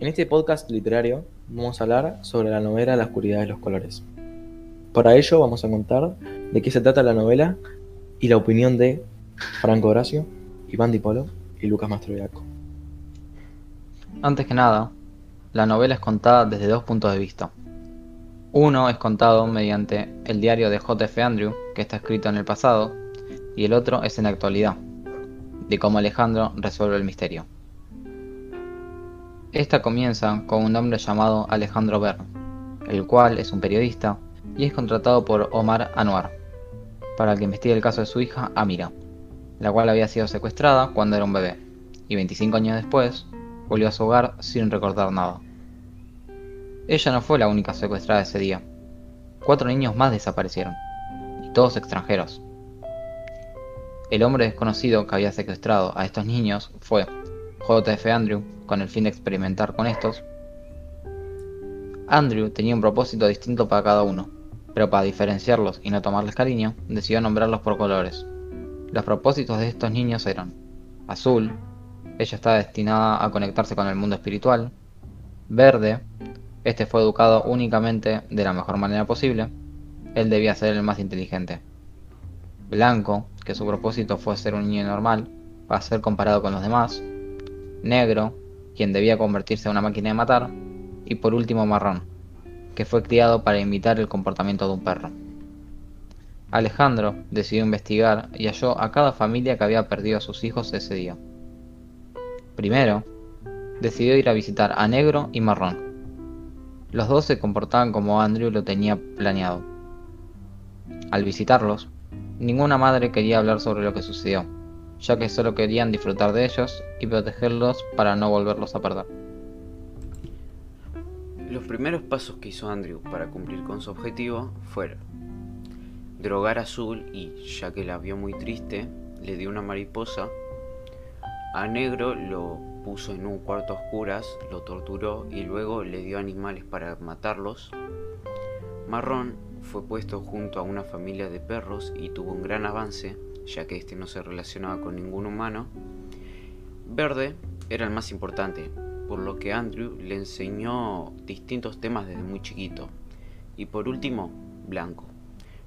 En este podcast literario vamos a hablar sobre la novela La oscuridad de los colores. Para ello vamos a contar de qué se trata la novela y la opinión de Franco Horacio, Iván Di Polo y Lucas Mastroiaco. Antes que nada, la novela es contada desde dos puntos de vista. Uno es contado mediante el diario de J.F. Andrew, que está escrito en el pasado, y el otro es en la actualidad, de cómo Alejandro resuelve el misterio. Esta comienza con un hombre llamado Alejandro Bern, el cual es un periodista y es contratado por Omar Anwar para que investigue el caso de su hija Amira, la cual había sido secuestrada cuando era un bebé y 25 años después volvió a su hogar sin recordar nada. Ella no fue la única secuestrada ese día. Cuatro niños más desaparecieron, y todos extranjeros. El hombre desconocido que había secuestrado a estos niños fue J.F. Andrew, con el fin de experimentar con estos. Andrew tenía un propósito distinto para cada uno, pero para diferenciarlos y no tomarles cariño, decidió nombrarlos por colores. Los propósitos de estos niños eran azul, ella está destinada a conectarse con el mundo espiritual, verde, este fue educado únicamente de la mejor manera posible, él debía ser el más inteligente. Blanco, que su propósito fue ser un niño normal, para ser comparado con los demás, negro, quien debía convertirse en una máquina de matar, y por último marrón, que fue criado para imitar el comportamiento de un perro. Alejandro decidió investigar y halló a cada familia que había perdido a sus hijos ese día. Primero, decidió ir a visitar a Negro y Marrón. Los dos se comportaban como Andrew lo tenía planeado. Al visitarlos, ninguna madre quería hablar sobre lo que sucedió, ya que solo querían disfrutar de ellos y protegerlos para no volverlos a perder. Los primeros pasos que hizo Andrew para cumplir con su objetivo fueron drogar a Azul y, ya que la vio muy triste, le dio una mariposa. A Negro lo puso en un cuarto a oscuras, lo torturó y luego le dio animales para matarlos. Marrón fue puesto junto a una familia de perros y tuvo un gran avance, ya que este no se relacionaba con ningún humano. Verde era el más importante, por lo que Andrew le enseñó distintos temas desde muy chiquito. Y por último, Blanco,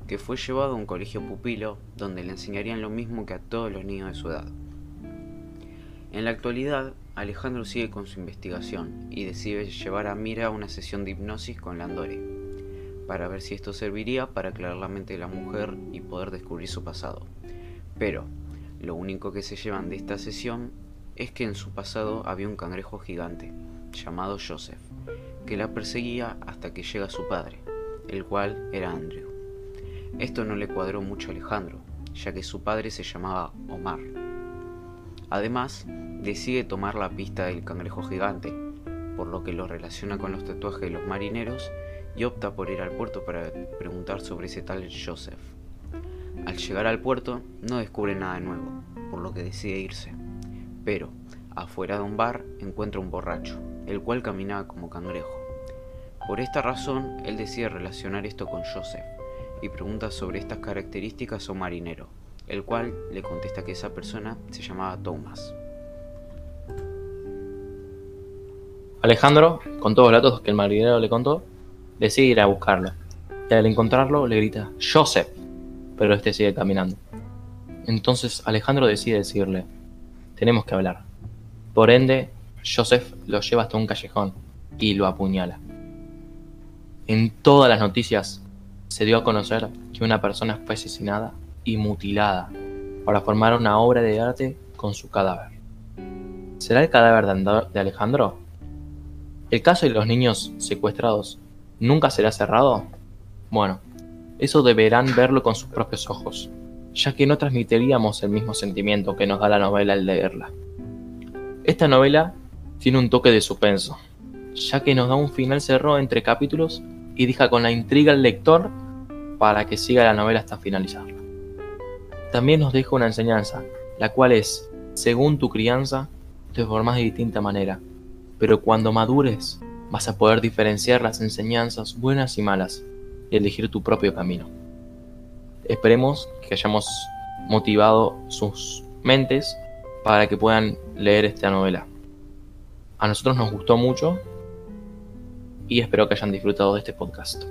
que fue llevado a un colegio pupilo donde le enseñarían lo mismo que a todos los niños de su edad. En la actualidad, Alejandro sigue con su investigación y decide llevar a Mira a una sesión de hipnosis con Landore, para ver si esto serviría para aclarar la mente de la mujer y poder descubrir su pasado. Pero, lo único que se llevan de esta sesión es que en su pasado había un cangrejo gigante, llamado Joseph, que la perseguía hasta que llega su padre, el cual era Andrew. Esto no le cuadró mucho a Alejandro, ya que su padre se llamaba Omar. Además, decide tomar la pista del cangrejo gigante, por lo que lo relaciona con los tatuajes de los marineros y opta por ir al puerto para preguntar sobre ese tal Joseph. Al llegar al puerto no descubre nada nuevo, por lo que decide irse. Pero, afuera de un bar encuentra un borracho, el cual caminaba como cangrejo. Por esta razón, él decide relacionar esto con Joseph y pregunta sobre estas características a un marinero, el cual le contesta que esa persona se llamaba Thomas. Alejandro, con todos los datos que el marinero le contó, decide ir a buscarlo. Y al encontrarlo le grita Joseph, pero este sigue caminando. Entonces Alejandro decide decirle, tenemos que hablar. Por ende, Joseph lo lleva hasta un callejón y lo apuñala. En todas las noticias se dio a conocer que una persona fue asesinada y mutilada para formar una obra de arte con su cadáver. ¿Será el cadáver de Alejandro? ¿El caso de los niños secuestrados nunca será cerrado? Bueno, eso deberán verlo con sus propios ojos, ya que no transmitiríamos el mismo sentimiento que nos da la novela al leerla. Esta novela tiene un toque de suspenso, ya que nos da un final cerrado entre capítulos y deja con la intriga al lector para que siga la novela hasta finalizarla. También nos deja una enseñanza, la cual es, según tu crianza, te formas de distinta manera, pero cuando madures vas a poder diferenciar las enseñanzas buenas y malas y elegir tu propio camino. Esperemos que hayamos motivado sus mentes para que puedan leer esta novela. A nosotros nos gustó mucho y espero que hayan disfrutado de este podcast.